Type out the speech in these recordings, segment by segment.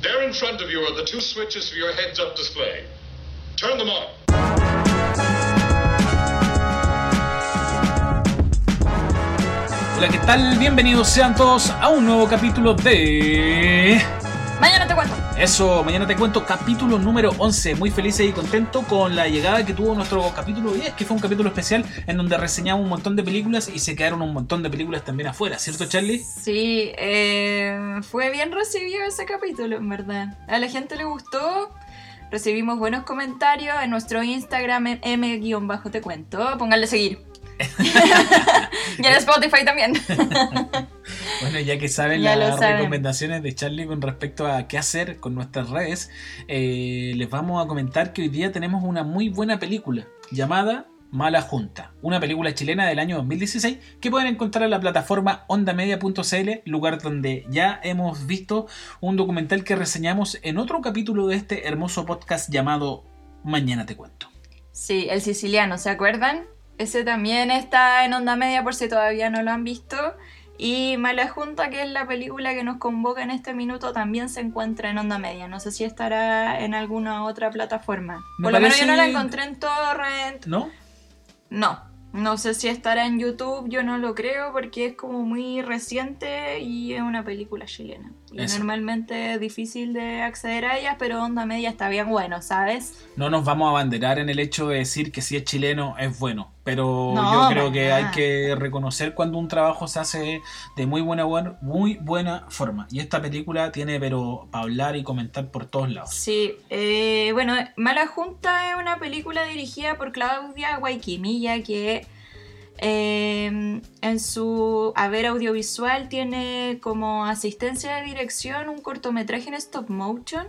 There in front of you are the two switches for your heads-up display. Turn them on. Hola, ¿qué tal? Bienvenidos sean todos a un nuevo capítulo de... Mañana te cuento. Eso, mañana te cuento capítulo número 11. Muy feliz y contento con la llegada que tuvo nuestro capítulo 10, que fue un capítulo especial en donde reseñamos un montón de películas y se quedaron un montón de películas también afuera, ¿cierto Charlie? Sí, eh, fue bien recibido ese capítulo, en verdad. A la gente le gustó. Recibimos buenos comentarios en nuestro Instagram m-te cuento. Pónganle seguir. y en Spotify también. bueno, ya que saben Ya las saben. recomendaciones de Charlie con respecto a qué hacer con nuestras redes, eh, les vamos a comentar que hoy día tenemos una muy buena película llamada Mala Junta, una película chilena del año 2016 que pueden encontrar en la plataforma ondamedia.cl, lugar donde ya hemos visto un documental que reseñamos en otro capítulo de este hermoso podcast llamado Mañana te cuento. Sí, el siciliano, ¿se acuerdan? Ese también está en Onda Media por si todavía no lo han visto. Y Mala Junta, que es la película que nos convoca en este minuto, también se encuentra en Onda Media. No sé si estará en alguna otra plataforma. Me Por lo menos yo no la encontré en Torrent. ¿No? No, no sé si estará en YouTube, yo no lo creo porque es como muy reciente y es una película chilena. Y Eso. normalmente es difícil de acceder a ellas, pero Onda Media está bien bueno, ¿sabes? No nos vamos a abanderar en el hecho de decir que si es chileno es bueno, pero No, yo creo que hay que reconocer cuando un trabajo se hace de muy buena, buen- muy buena forma. Y esta película tiene pero para hablar y comentar por todos lados. Sí, eh, bueno, Mala Junta es una película dirigida por Claudia Guayquimilla que eh, en su haber audiovisual tiene como asistencia de dirección un cortometraje en stop motion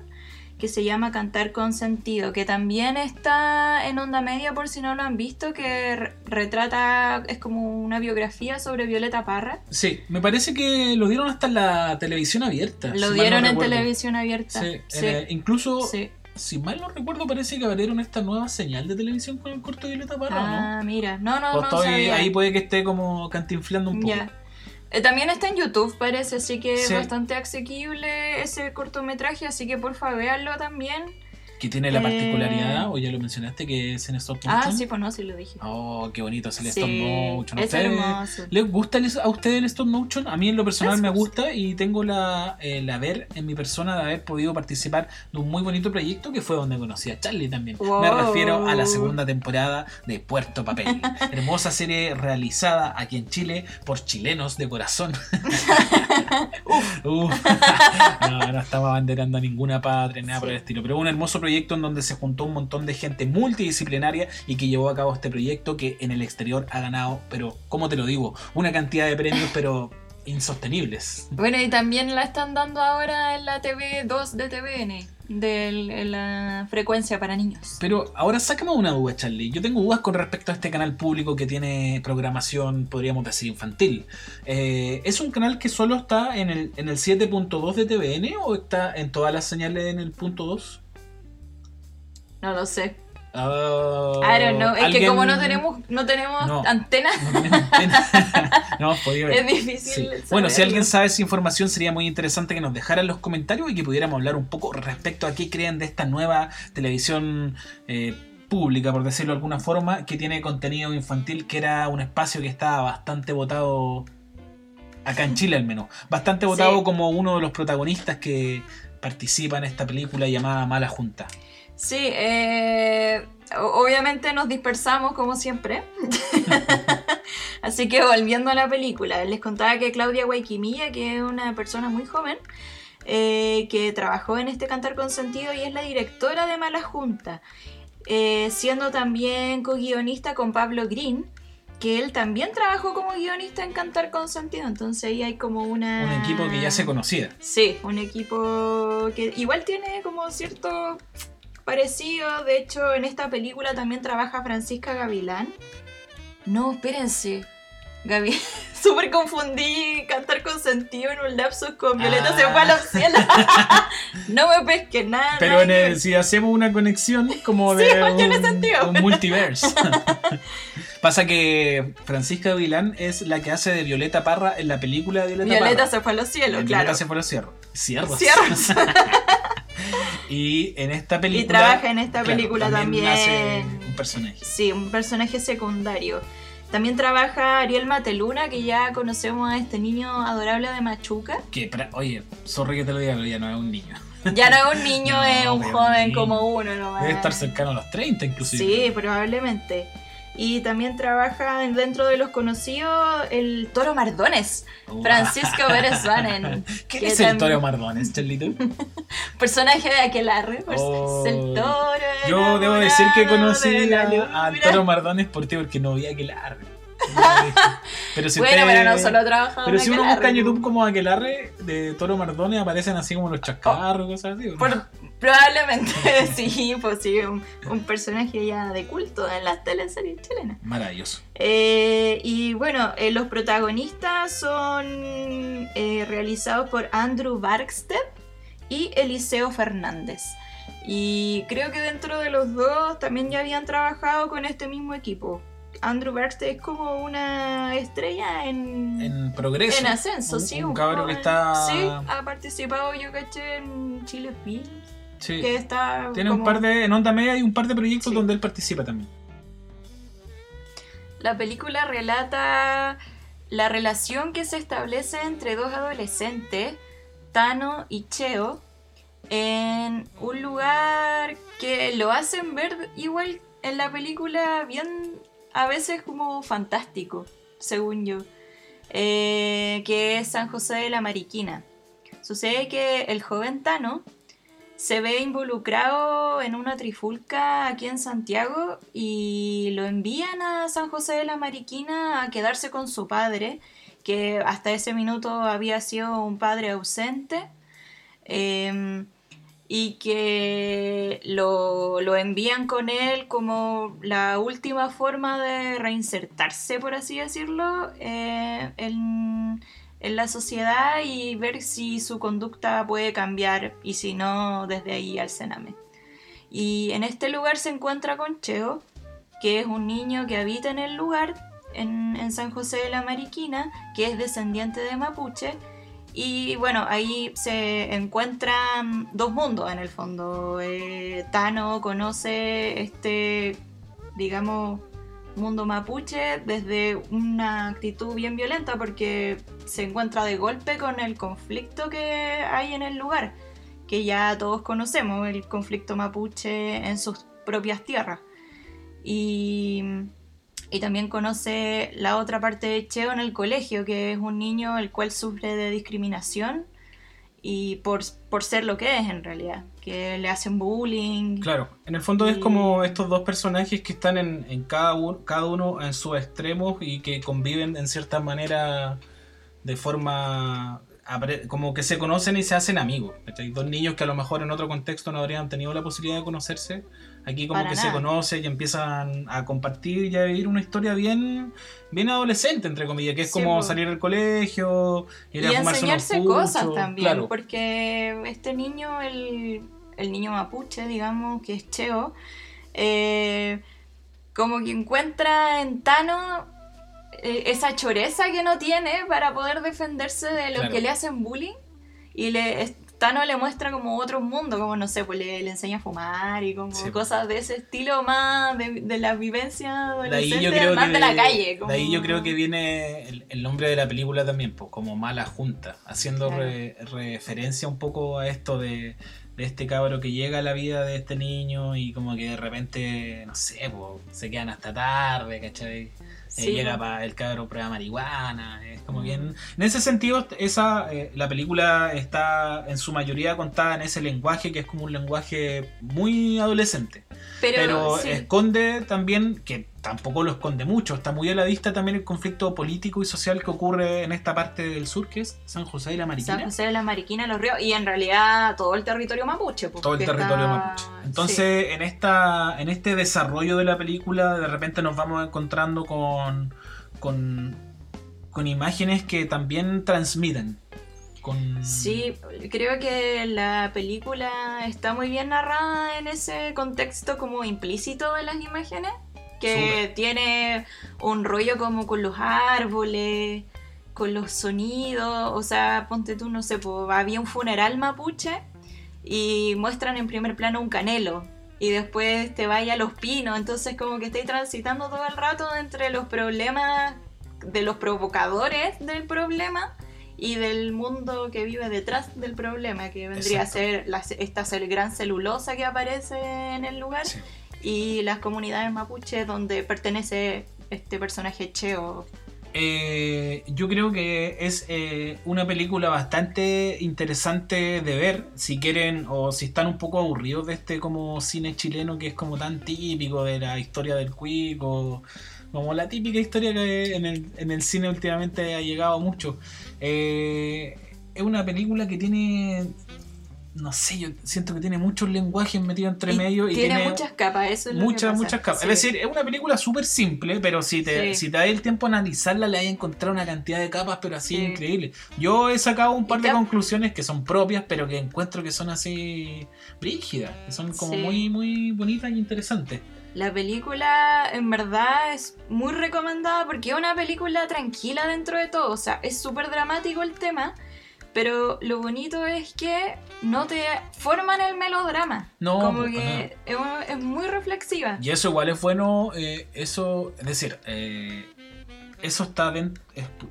que se llama Cantar con Sentido, que también está en onda media por si no lo han visto, que re- retrata, es como una biografía sobre Violeta Parra. Sí, me parece que lo dieron hasta en la televisión abierta. Lo si dieron no en televisión abierta. Sí, eh, incluso, sí. Si mal no recuerdo, parece que abrieron esta nueva señal de televisión con el corto de Violeta Parra, ¿no? Ah, mira. No, no, O no estoy- sabía. ahí puede que esté como cantinflando un poco. Ya. Eh, también está en YouTube, parece, así que Sí. es bastante asequible ese cortometraje, así que porfa véanlo también. Que tiene la Eh, particularidad, o ya lo mencionaste, que es en stop motion. Ah, sí, pues no, sí lo dije. Oh, qué bonito es el Sí, stop motion. ¿A es hermoso. ¿Les gusta el- a ustedes el stop motion? A mí en lo personal Es me gusta y tengo la, el haber en mi persona de haber podido participar de un muy bonito proyecto que fue donde conocí a Charlie también. Me Wow. refiero a la segunda temporada de Puerto Papel. Hermosa serie realizada aquí en Chile por chilenos de corazón. Uf. No, no estamos abanderando a ninguna patria, nada por Sí. el estilo. Pero un hermoso proyecto en donde se juntó un montón de gente multidisciplinaria y que llevó a cabo este proyecto que en el exterior ha ganado, pero, ¿cómo te lo digo? Una cantidad de premios, pero insostenibles. Bueno, y también la están dando ahora en la TV2 de TVN, de la frecuencia para niños. Pero ahora sácame una duda, Charlie. Yo tengo dudas con respecto a este canal público que tiene programación, podríamos decir, infantil. Eh, ¿Es un canal que solo está en el, en el 7.2 de TVN o está en todas las señales en el punto 2? No lo sé. Ah, I don't know. Es que ¿alguien- como no tenemos, no tenemos No. antena, No tenemos antena. no, podía ver. es difícil. Sí. Bueno, si alguien sabe esa información, sería muy interesante que nos dejara en los comentarios y que pudiéramos hablar un poco respecto a qué creen de esta nueva televisión eh, pública, por decirlo de alguna forma, que tiene contenido infantil, que era un espacio que estaba bastante votado, acá en Chile al menos, bastante votado Sí. como uno de los protagonistas que participa en esta película llamada Mala Junta. Sí, eh, obviamente nos dispersamos como siempre. Así que volviendo a la película, les contaba que Claudia Guayquimilla, que es una persona muy joven, eh, que trabajó en este Cantar con Sentido y es la directora de Mala Junta, eh, siendo también co-guionista con Pablo Green, que él también trabajó como guionista en Cantar con Sentido, entonces ahí hay como una... Un equipo que ya se conocía. Sí, un equipo que igual tiene como cierto parecido. De hecho, en esta película también trabaja Francisca Gavilán. No, espérense. Gaby, súper confundí cantar con sentido en un lapsus con Violeta Ah. se fue a los cielos. no me pesque nada. Pero en el- si hacemos una conexión como de tiene un, sentido. un multiverse. Pasa que Francisca Vilán es la que hace de Violeta Parra en la película de Violeta, Violeta Parra. se fue a los cielos, En claro. Violeta se fue a los cierros. Cierros. Cierros. Y en esta película. Y trabaja en esta claro, película también. hace un personaje. Sí, un personaje secundario. También trabaja Ariel Mateluna, que ya conocemos a este niño adorable de Machuca. Que, oye, sorry que te lo diga, pero ya no es un niño. Ya no es un niño, No, es un joven como uno nomás. Debe estar cercano a los 30 inclusive. Sí, probablemente. Y también trabaja en- dentro de los conocidos el Toro Mardones, Wow. Francisco Pérez Vanen. ¿Quién que es el Toro Mardones, Charlito? Personaje de Aquelarre, Oh. es el toro. Yo debo decir que conocí de al. Toro Mardones por ti porque no vi Aquelarre. Pero si bueno, usted- pero no solo trabaja Pero si uno busca en YouTube como Aquelarre de Toro Mardones aparecen así como los chascarros, cosas así. ¿o no? Por- probablemente sí, pues sí, un, un personaje ya de culto en las teleseries chilenas. Maravilloso. Eh, y bueno, eh, los protagonistas son eh, realizados por Andrew Barksted y Eliseo Fernández. Y creo que dentro de los dos también ya habían trabajado con este mismo equipo. Andrew Barksted es como una estrella en, En progreso. en ascenso, Un- sí. un cabro que está- Sí, ha participado, yo caché, en Chile Films, Sí. que está Tiene un par de. En Onda Media hay un par de proyectos Sí. donde él participa también. La película relata la relación que se establece entre dos adolescentes, Tano y Cheo, en un lugar que lo hacen ver igual en la película bien a veces como fantástico, según yo, eh, que es San José de la Mariquina. Sucede que el joven Tano se ve involucrado en una trifulca aquí en Santiago y lo envían a San José de la Mariquina a quedarse con su padre, que hasta ese minuto había sido un padre ausente. eh, y que lo, lo envían con él como la última forma de reinsertarse, por así decirlo, eh, en, en la sociedad y ver si su conducta puede cambiar y si no, desde ahí al cename. Y en este lugar se encuentra con Cheo, que es un niño que habita en el lugar, en, en San José de la Mariquina, que es descendiente de mapuche. Y bueno, ahí se encuentran dos mundos en el fondo. Eh, Tano conoce este, digamos, mundo mapuche desde una actitud bien violenta porque se encuentra de golpe con el conflicto que hay en el lugar, que ya todos conocemos, el conflicto mapuche en sus propias tierras. Y, y también conoce la otra parte de Cheo en el colegio, que es un niño el cual sufre de discriminación y por, por ser lo que es en realidad, que le hacen bullying. Claro, en el fondo es como estos dos personajes que están en, en cada, uno, cada uno en sus extremos y que conviven en cierta manera de forma como que se conocen y se hacen amigos. Dos niños que a lo mejor en otro contexto no habrían tenido la posibilidad de conocerse, aquí como Para que se nada. conocen y empiezan a compartir y a vivir una historia bien, bien adolescente, entre comillas, que es Sí, como po. salir del colegio, ir y a fumarse unos enseñarse cosas también, claro. porque este niño, el, el niño mapuche, digamos, que es Cheo, eh, como que encuentra en Tano eh, esa choreza que no tiene para poder defenderse de Claro. que le hacen bullying, y le, Tano le muestra como otro mundo, como no sé, pues le, le enseña a fumar y como Sí. cosas de ese estilo más de, de la vivencia adolescente, más que de la calle. de ahí yo creo que viene el, el nombre de la película también, pues, como Mala Junta, haciendo Claro. re- referencia un poco a esto de, de este cabro que llega a la vida de este niño y como que de repente, no sé, pues, se quedan hasta tarde, ¿cachai? Eh, llega para el cabro prueba marihuana, es como Mm. bien... En ese sentido, esa eh, la película está en su mayoría contada en ese lenguaje que es como un lenguaje muy adolescente pero, pero sí. esconde también, que tampoco lo esconde mucho, está muy a la vista también el conflicto político y social que ocurre en esta parte del sur, que es San José de la Mariquina. San José de la Mariquina, Los Ríos, y en realidad todo el territorio mapuche. pues, Todo el territorio está- mapuche. Entonces, en esta en este desarrollo de la película, de repente nos vamos encontrando con, con, con imágenes que también transmiten. Con... Sí, creo que la película está muy bien narrada en ese contexto como implícito de las imágenes, que tiene un rollo como con los árboles, con los sonidos, o sea, ponte tú, no sé, po, había un funeral mapuche y muestran en primer plano un canelo y después te vaya a los pinos, entonces como que estoy transitando todo el rato entre los problemas de los provocadores del problema y del mundo que vive detrás del problema, que vendría Exacto. a ser la- esta gran celulosa que aparece en el lugar Sí. Y las comunidades mapuche donde pertenece este personaje Cheo. Eh, yo creo que es eh, una película bastante interesante de ver si quieren o si están un poco aburridos de este como cine chileno que es como tan típico de la historia del cuico como la típica historia que en el, en el cine últimamente ha llegado mucho Eh, es una película que tiene no sé yo siento que tiene muchos lenguajes metidos entre Y medio y tiene, tiene muchas capas, eso es lo que Muchas, pasa. muchas capas. Sí. Es decir, es una película súper simple, pero si te, Sí. si te da el tiempo a analizarla, le hay a encontrar una cantidad de capas, pero así Sí. increíble. Yo he sacado un par de conclusiones que son propias, pero que encuentro que son así brígidas, que son como muy, muy bonitas y interesantes. La película en verdad es muy recomendada porque es una película tranquila dentro de todo. O sea, es súper dramático el tema, pero lo bonito es que no te forman el melodrama. No, Como que es, es muy reflexiva. Y eso igual es bueno, eh, eso, es decir, eh, eso está dentro,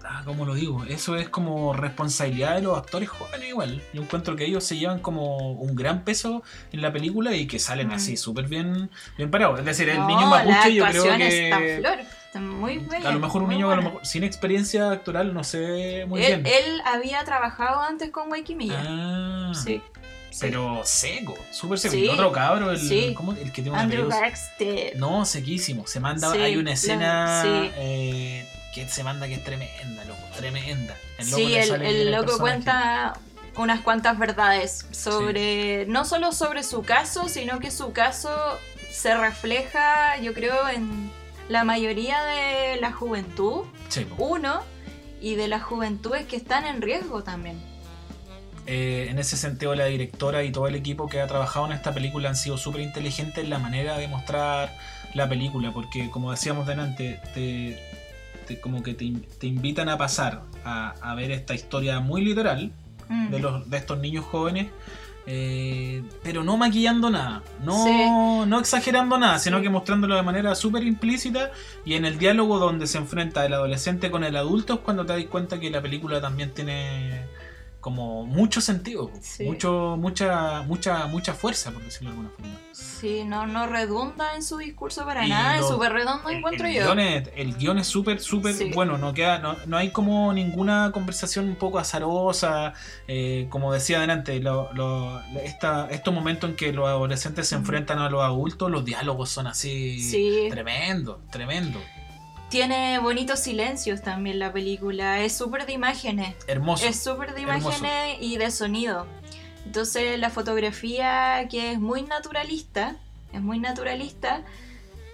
ah, ¿cómo lo digo? Eso es como responsabilidad de los actores jóvenes igual. Yo encuentro que ellos se llevan como un gran peso en la película y que salen Mm. así súper bien, bien parados. Es decir, el niño mapuche yo creo que... está flor. Muy bella. A lo mejor un niño a lo buena. mejor sin experiencia actoral no sé muy él, bien. él había trabajado antes con Waikimilla. Ah, sí. Pero seco, súper seco. Sí, Y otro cabro, el, sí. ¿cómo? el que tiene una Andrew Garstead. No, sequísimo. Se manda, Sí, hay una escena eh, que se manda que es tremenda, loco, tremenda. El loco Sí, el, loco cuenta unas cuantas verdades sobre, no solo sobre su caso, sino que su caso se refleja, yo creo, en la mayoría de la juventud, Sí, uno, y de las juventudes que están en riesgo también. Eh, en ese sentido, la directora y todo el equipo que ha trabajado en esta película han sido súper inteligentes en la manera de mostrar la película, porque como decíamos delante, te, te- como que te, te invitan a pasar a, a ver esta historia muy literal Mm. de, los, de estos niños jóvenes, eh, pero no maquillando nada, no, Sí. no exagerando nada, sino Sí. que mostrándolo de manera súper implícita y en el diálogo donde se enfrenta el adolescente con el adulto es cuando te das cuenta que la película también tiene como mucho sentido, Sí. mucho, mucha, mucha, mucha fuerza, por decirlo de alguna forma. Sí, no, no redunda en su discurso para Y nada, es súper redondo El, encuentro el yo. guion es- el guion es súper, súper Sí. bueno. No, queda, no, no hay como ninguna conversación un poco azarosa. eh, como decía adelante, lo- lo- esta- estos momentos en que los adolescentes se enfrentan a los adultos, los diálogos son así Sí. tremendo, tremendo. Tiene bonitos silencios también la película, es súper de imágenes. Hermoso. Es súper de Hermoso. imágenes y de sonido. Entonces la fotografía que es muy naturalista, es muy naturalista.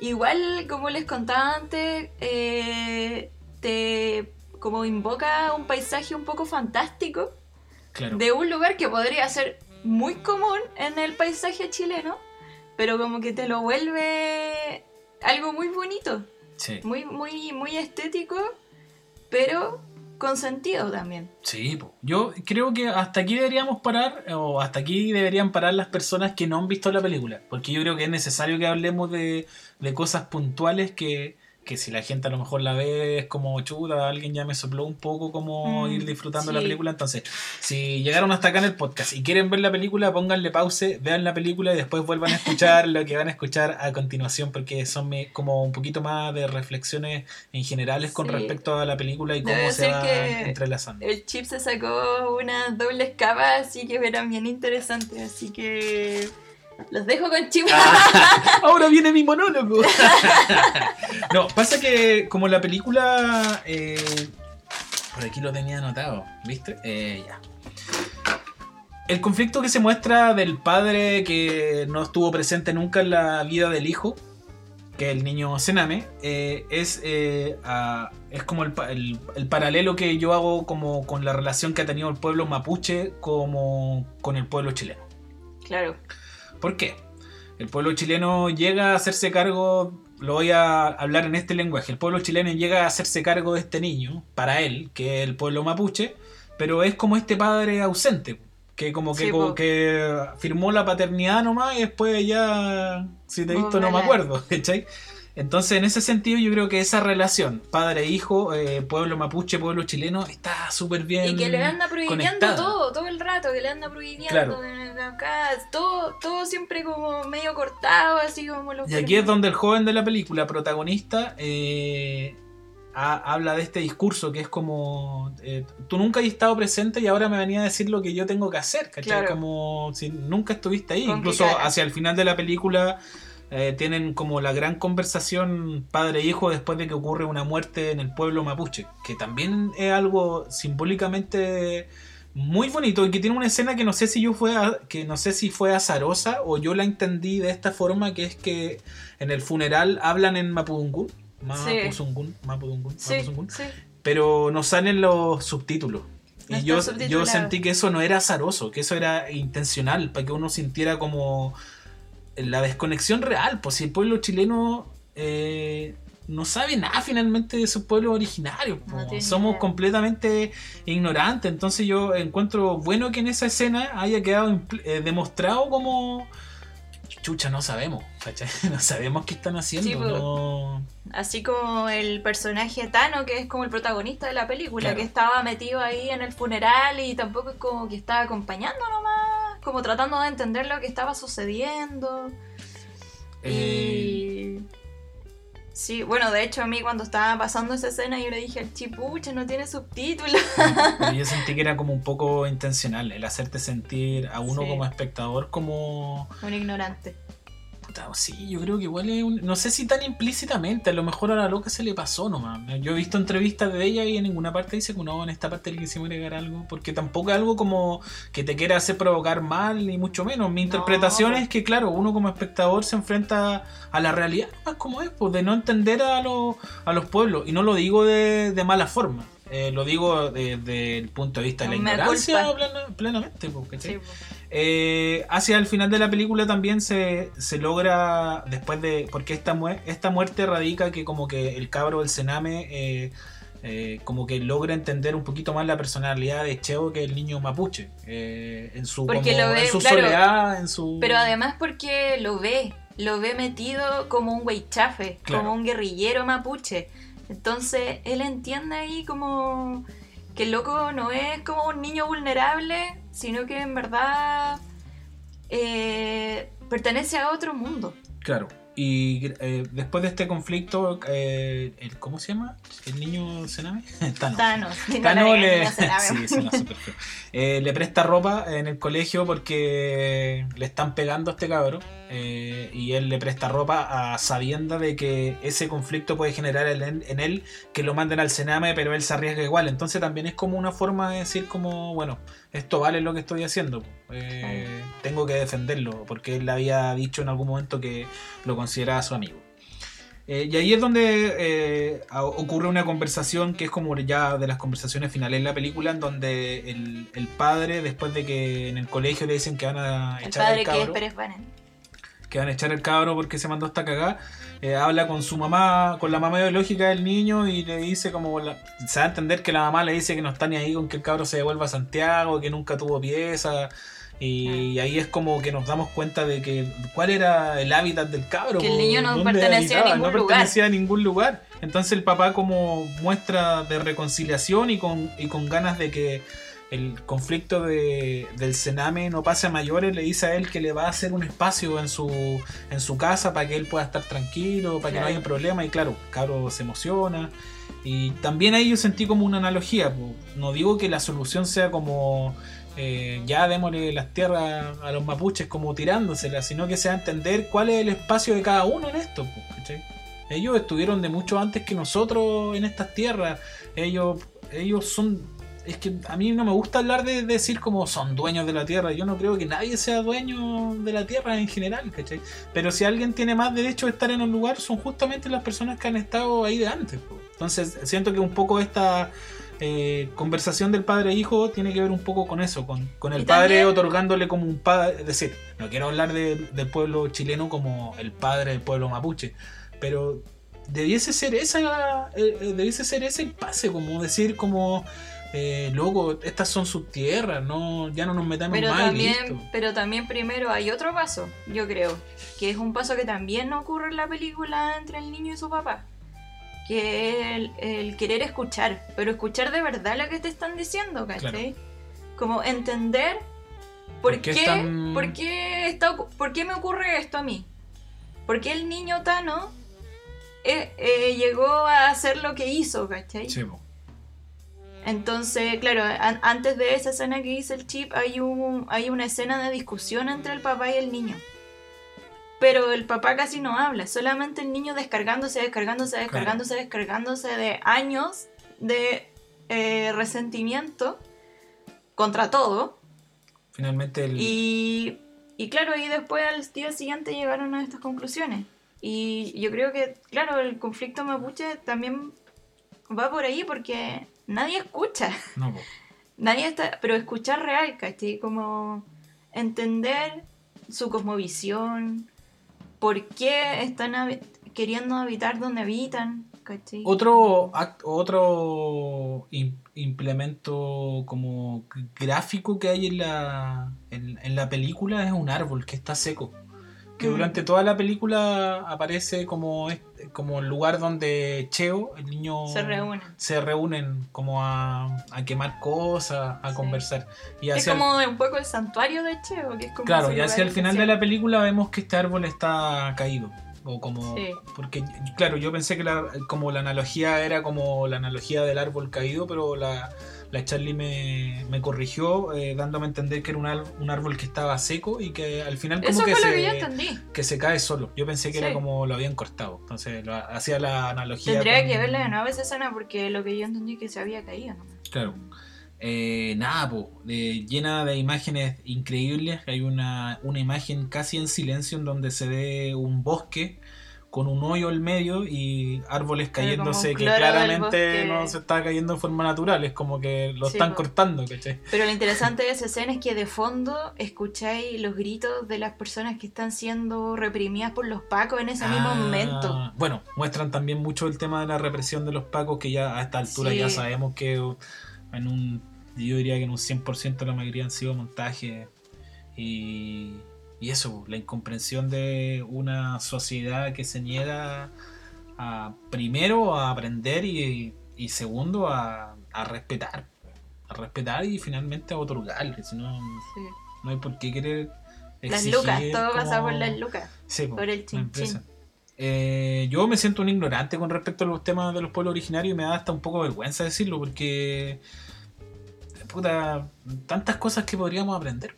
Igual, como les contaba antes, eh, te como invoca un paisaje un poco fantástico claro. de un lugar que podría ser muy común en el paisaje chileno, pero como que te lo vuelve algo muy bonito, Sí, muy, muy, muy estético, pero con sentido también. sí, po. yo creo que hasta aquí deberíamos parar, o hasta aquí deberían parar las personas que no han visto la película, porque yo creo que es necesario que hablemos de, de cosas puntuales que, que si la gente a lo mejor la ve es como chuta, alguien ya me sopló un poco como Mm, ir disfrutando la película, entonces si llegaron hasta acá en el podcast y quieren ver la película, pónganle pause, vean la película y después vuelvan a escuchar lo que van a escuchar a continuación, porque son como un poquito más de reflexiones en generales con Sí. respecto a la película y cómo Debe se va entrelazando. El chip se sacó unas dobles capas, así que eran bien interesantes, así que los dejo con chip. Ah, ahora viene mi monólogo. no, pasa que como la película... eh, por aquí lo tenía anotado, ¿viste? Eh, ya. El conflicto que se muestra del padre que no estuvo presente nunca en la vida del hijo, que es el niño Sename, eh, es, eh, a- es como el, pa- el- el paralelo que yo hago como con la relación que ha tenido el pueblo mapuche como con el pueblo chileno. Claro. ¿Por qué? El pueblo chileno llega a hacerse cargo, lo voy a hablar en este lenguaje, el pueblo chileno llega a hacerse cargo de este niño, para él, que es el pueblo mapuche, pero es como este padre ausente, Que como que, Sí, como que firmó la paternidad nomás y después ya, si te he visto, no me acuerdo, ¿cachai? Entonces, en ese sentido, yo creo que esa relación, padre-hijo, eh, pueblo mapuche, pueblo chileno, está súper bien. Y que le anda prohibiendo todo, todo el rato, que le anda prohibiendo Claro. eh, acá, todo, todo siempre como medio cortado, así como los Y aquí es donde el joven de la película, protagonista, eh, ha- habla de este discurso que es como, eh, tú nunca has estado presente y ahora me venía a decir lo que yo tengo que hacer, ¿cachai? Claro. Como si nunca estuviste ahí. ¿Con qué Incluso hacia el final de la película eh, tienen como la gran conversación padre-hijo después de que ocurre una muerte en el pueblo mapuche, que también es algo simbólicamente muy bonito y que tiene una escena que no sé si yo fue a- que no sé si fue azarosa o yo la entendí de esta forma que es que en el funeral hablan en Sí, mapuzungun, sí. pero no salen los subtítulos. No y yo, yo sentí que eso no era azaroso, que eso era intencional, para que uno sintiera como la desconexión real. Pues si el pueblo chileno eh, no sabe nada finalmente de su pueblo originario, No somos idea. completamente ignorantes. Entonces yo encuentro bueno que en esa escena haya quedado eh, demostrado como... Chucha, no sabemos, ¿cachai? No sabemos qué están haciendo. Sí, pues. no... Así como el personaje Tano, que es como el protagonista de la película, Claro. que estaba metido ahí en el funeral y tampoco es como que estaba acompañando nomás, como tratando de entender lo que estaba sucediendo. Eh, Y. Sí, bueno, de hecho a mí cuando estaba pasando esa escena yo le dije al chipucha, no tiene subtítulos. Yo sentí que era como un poco intencional el hacerte sentir a uno Sí. como espectador como Un ignorante. Puta, sí yo creo que igual es un- no sé si tan implícitamente a lo mejor a la loca se le pasó nomás. Yo he visto entrevistas de ella y en ninguna parte dice que no en esta parte le quisimos agregar algo porque tampoco es algo como que te quiera hacer provocar mal ni mucho menos. Mi interpretación es que claro uno como espectador se enfrenta a la realidad más como es pues de no entender a los a los pueblos. Y no lo digo de, de mala forma eh, lo digo desde el punto de vista de la ignorancia plena- plenamente pues, ¿cachai? Sí, po. Eh, hacia el final de la película también se, se logra, después de. Porque esta, mue- esta muerte radica que, como que el cabro del Sename. eh, eh, como que logra entender un poquito más la personalidad de Cheo que el niño mapuche. eh, en su, como- ve, en su claro. soledad, en su. Pero además porque lo ve, lo ve metido como un weichafe, Claro. como un guerrillero mapuche. Entonces él entiende ahí como que el loco no es como un niño vulnerable, sino que en verdad eh, pertenece a otro mundo. Claro. Y eh, después de este conflicto, eh, el, ¿cómo se llama? ¿El niño Sename? Thanos. Thanos. nada, le, sí. Eh, le presta ropa en el colegio porque le están pegando a este cabro eh, y él le presta ropa a sabienda de que ese conflicto puede generar en, en él que lo manden al Sename pero él se arriesga igual. Entonces también es como una forma de decir como bueno esto vale lo que estoy haciendo eh, tengo que defenderlo porque él le había dicho en algún momento que lo consideraba su amigo. Eh, y ahí es donde ocurre una conversación que es como ya de las conversaciones finales de la película, en donde el, el padre, después de que en el colegio le dicen que van a El echar padre al que es cabro, Pérez Bannon. Que van a echar al cabro porque se mandó esta cagada, eh, habla con su mamá, con la mamá biológica del niño y le dice como, la- se da a entender que la mamá le dice que no está ni ahí con que el cabro se devuelva a Santiago, que nunca tuvo pieza. Y ahí es como que nos damos cuenta de que cuál era el hábitat del cabro. Que el niño no pertenecía a ningún no lugar. pertenecía a ningún lugar. Entonces el papá como muestra de reconciliación y con, y con ganas de que el conflicto de, del Sename no pase a mayores, le dice a él que le va a hacer un espacio en su, en su casa para que él pueda estar tranquilo, para que no haya problema. Y claro, cabro se emociona. Y también ahí yo sentí como una analogía. No digo que la solución sea como eh, ya démosle las tierras a los mapuches como tirándoselas, sino que sea entender cuál es el espacio de cada uno en esto. Ellos estuvieron de mucho antes que nosotros en estas tierras. Ellos, ellos son. Es que a mí no me gusta hablar de decir como son dueños de la tierra. Yo no creo que nadie sea dueño de la tierra en general, ¿cachai? Pero si alguien tiene más derecho a estar en un lugar, son justamente las personas que han estado ahí de antes. po. Entonces, siento que un poco esta eh, conversación del padre e hijo tiene que ver un poco con eso, con, con el padre también- otorgándole como un padre. Es decir, no quiero hablar de- del pueblo chileno como el padre del pueblo mapuche, pero debiese ser esa eh, eh, debiese ser ese el pase, como decir, como eh, loco, estas son sus tierras, no, ya no nos metamos Pero más y también, listo. pero también primero hay otro paso, yo creo, que es un paso que también ocurre en la película entre el niño y su papá, que es el, el querer escuchar, pero escuchar de verdad lo que te están diciendo, ¿cachai? Como entender por, ¿Por qué qué, están- por, qué está por qué me ocurre esto a mí, por qué el niño Tano eh, eh, llegó a hacer lo que hizo, ¿cachai? Sí, po. Entonces, claro, an- antes de esa escena que dice el chip, hay, un, hay una escena de discusión entre el papá y el niño. Pero el papá casi no habla, solamente el niño descargándose, descargándose, descargándose, descargándose de años de eh, resentimiento contra todo. Finalmente el... Y, y claro, y después al día siguiente llegaron a estas conclusiones. Y yo creo que, claro, el conflicto mapuche también va por ahí porque nadie escucha. No, po. Nadie está, pero escuchar real, ¿cachai? Como entender su cosmovisión, por qué están queriendo habitar donde habitan, ¿cachai? Otro, otro im- implemento como gráfico que hay en la, en, en la película es un árbol que está seco. Que Mm. durante toda la película aparece como, es- como el lugar donde Cheo, el niño, Se reúnen. se reúnen como a, a quemar cosas, a Sí. conversar. Y Es el- como un poco el santuario de Cheo, que es como Claro, y hacia el final de la película vemos que este árbol está caído. O como. Sí. Porque, claro, yo pensé que la, como la analogía era como la analogía del árbol caído, pero la, la Charlie me, me corrigió, eh, dándome a entender que era un, árbol que estaba seco y que al final como Eso que se, que se cae solo. Yo pensé que era como lo habían cortado. Entonces lo- hacía la analogía. Tendría con- que verla de nuevo esa escena porque lo que yo entendí es que se había caído. ¿no? Claro. Eh, nada, po, eh, llena de imágenes increíbles. Hay una, una imagen casi en silencio en donde se ve un bosque con un hoyo al medio y árboles cayéndose que claramente no se está cayendo de forma natural. Es como que lo Sí, están po. cortando, ¿cachai? Pero lo interesante de esa escena es que de fondo escucháis los gritos de las personas que están siendo reprimidas por los pacos en ese mismo Ah, momento. Bueno, muestran también mucho el tema de la represión de los pacos, que ya a esta altura Sí. ya sabemos que en un, yo diría que en un 100% la mayoría han sido montajes. Y, y eso, la incomprensión de una sociedad que se niega a, primero a aprender y, y segundo a, a respetar. A respetar y finalmente a otorgar. Si no, Sí. no hay por qué querer. Las lucas, todo pasa por las lucas. Sí, po, Por el chin. Eh, yo me siento un ignorante con respecto a los temas de los pueblos originarios y me da hasta un poco vergüenza decirlo porque puta, tantas cosas que podríamos aprender.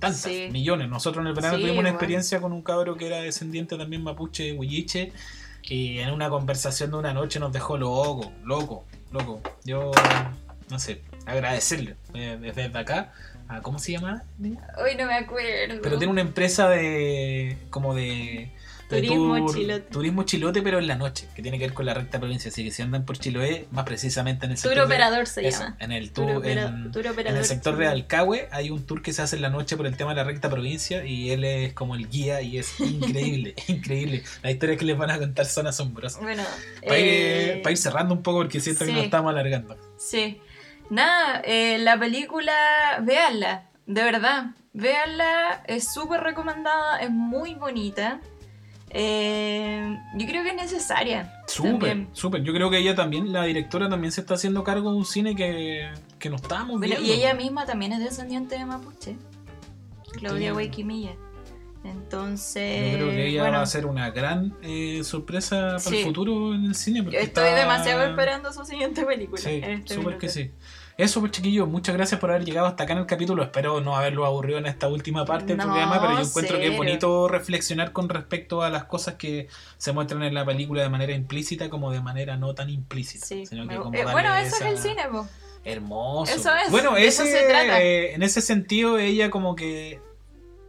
Tantas, Sí. millones. Nosotros en el verano Sí, tuvimos una experiencia con un cabro que era descendiente también mapuche huilliche y en una conversación de una noche nos dejó loco, loco, loco. Yo, no sé, agradecerle eh, desde acá. a- ¿Cómo se llama? Hoy no me acuerdo. Pero tiene una empresa de. como de. Turismo chilote. Turismo chilote, pero en la noche, que tiene que ver con la recta provincia. Así que si andan por Chiloé, más precisamente en el Tour sector. de- operador se eso, llama. En el Tour, tour. en, tour el sector de Alcahue hay un tour que se hace en la noche por el tema de la recta provincia y él es como el guía y es increíble, increíble. Las historias que les van a contar son asombrosas. Bueno, Para, eh, ir, para ir cerrando un poco porque siento que nos estamos alargando. Sí. Nada, eh, la película, véanla, de verdad. Véanla, es súper recomendada, es muy bonita. Eh, yo creo que es necesaria. Súper, súper. Yo creo que ella también, la directora también se está haciendo cargo de un cine que, que no estábamos viendo. y ella misma también es descendiente de Mapuche. Claudia Guayquimilla. Entonces, Yo creo que ella bueno, va a ser una gran eh, sorpresa para Sí. el futuro en el cine. Porque estoy está- demasiado esperando su siguiente película. Sí, este súper que sí. Eso, pues chiquillos, muchas gracias por haber llegado hasta acá en el capítulo. Espero no haberlo aburrido en esta última parte del programa, pero yo encuentro que es bonito reflexionar con respecto a las cosas que se muestran en la película de manera implícita como de manera no tan implícita. Sí, sino me- que como eh, bueno, eso esa- es el cine, po. Hermoso. Eso es, Bueno, eso se trata. eh, en ese sentido, ella como que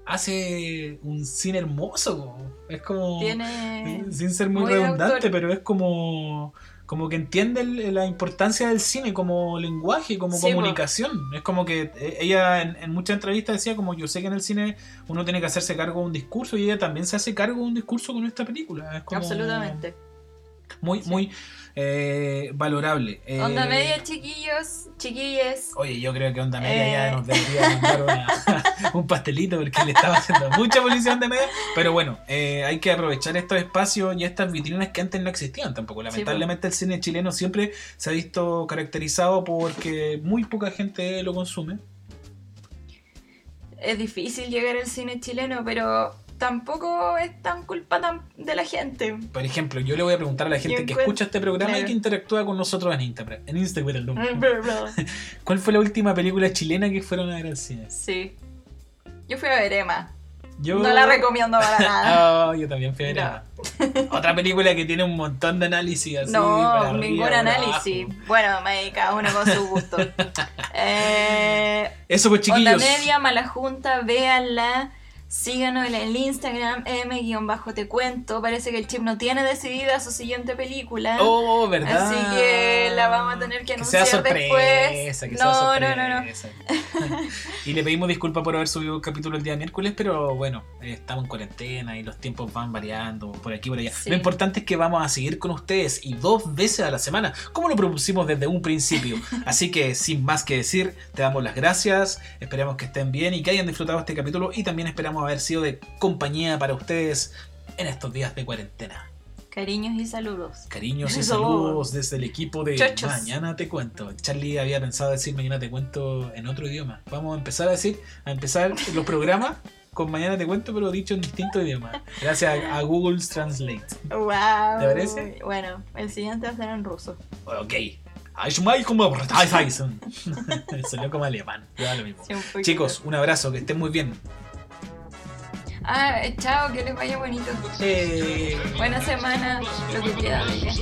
hace un cine hermoso. Es como. Tiene. Sin ser muy, redundante, autor. pero es como. Como que entiende la importancia del cine como lenguaje, como Sí, po. comunicación. Es como que eh, ella en, en muchas entrevistas decía como yo sé que en el cine uno tiene que hacerse cargo de un discurso y ella también se hace cargo de un discurso con esta película. Es como- Absolutamente. Muy, muy eh, valorable. Eh, Onda media, chiquillos, chiquilles. Oye, yo creo que Onda Media Eh. ya nos debería mandar una- un pastelito porque le estaba haciendo mucha publicidad de media. Pero bueno, eh, hay que aprovechar estos espacios y estas vitrinas que antes no existían tampoco. Lamentablemente el cine chileno siempre se ha visto caracterizado porque muy poca gente lo consume. Es difícil llegar al cine chileno, pero tampoco es tan culpa tan de la gente. Por ejemplo, yo le voy a preguntar a la gente que escucha este programa y que interactúa con nosotros en Instagram. En Instagram. sí. ¿Cuál fue la última película chilena que fueron a ver al cine? Yo fui a ver Emma. Yo... No la recomiendo para nada. Ah, yo también fui a ver Emma. Otra película que tiene un montón de análisis así. no, ningún análisis. Bueno, me cada uno con su gusto. eh, Eso pues Onda chiquillos. Media, Mala Junta, véanla. Síganos en el Instagram, m-te cuento. Parece que el chip no tiene decidida su siguiente película. Oh, verdad. Así que la vamos a tener que Que sea anunciar sorpresa, después. que no, sea no, no, no. sorpresa. y le pedimos disculpas por haber subido un capítulo el día miércoles, pero bueno, eh, estamos en cuarentena y los tiempos van variando por aquí y por allá. Sí. Lo importante es que vamos a seguir con ustedes y dos veces a la semana, como lo propusimos desde un principio. Así que sin más que decir, te damos las gracias, esperamos que estén bien y que hayan disfrutado este capítulo y también esperamos haber sido de compañía para ustedes en estos días de cuarentena. Cariños y saludos. Cariños y Saludos. desde el equipo de Chochos. Mañana te cuento. Charlie había pensado decir Mañana te cuento en otro idioma. Vamos a empezar a decir, a empezar los programas con Mañana te cuento, pero dicho en distinto idioma. Gracias a, a Google Translate. Wow. ¿Te parece? Bueno, el siguiente va a ser en ruso. Ok. Como- Salió como alemán. Ya lo mismo. Sí, un poquito. Chicos, un abrazo, que estén muy bien. Ah, chao, que les vaya bonito. Eh, Buena semana, lo que queda de ella.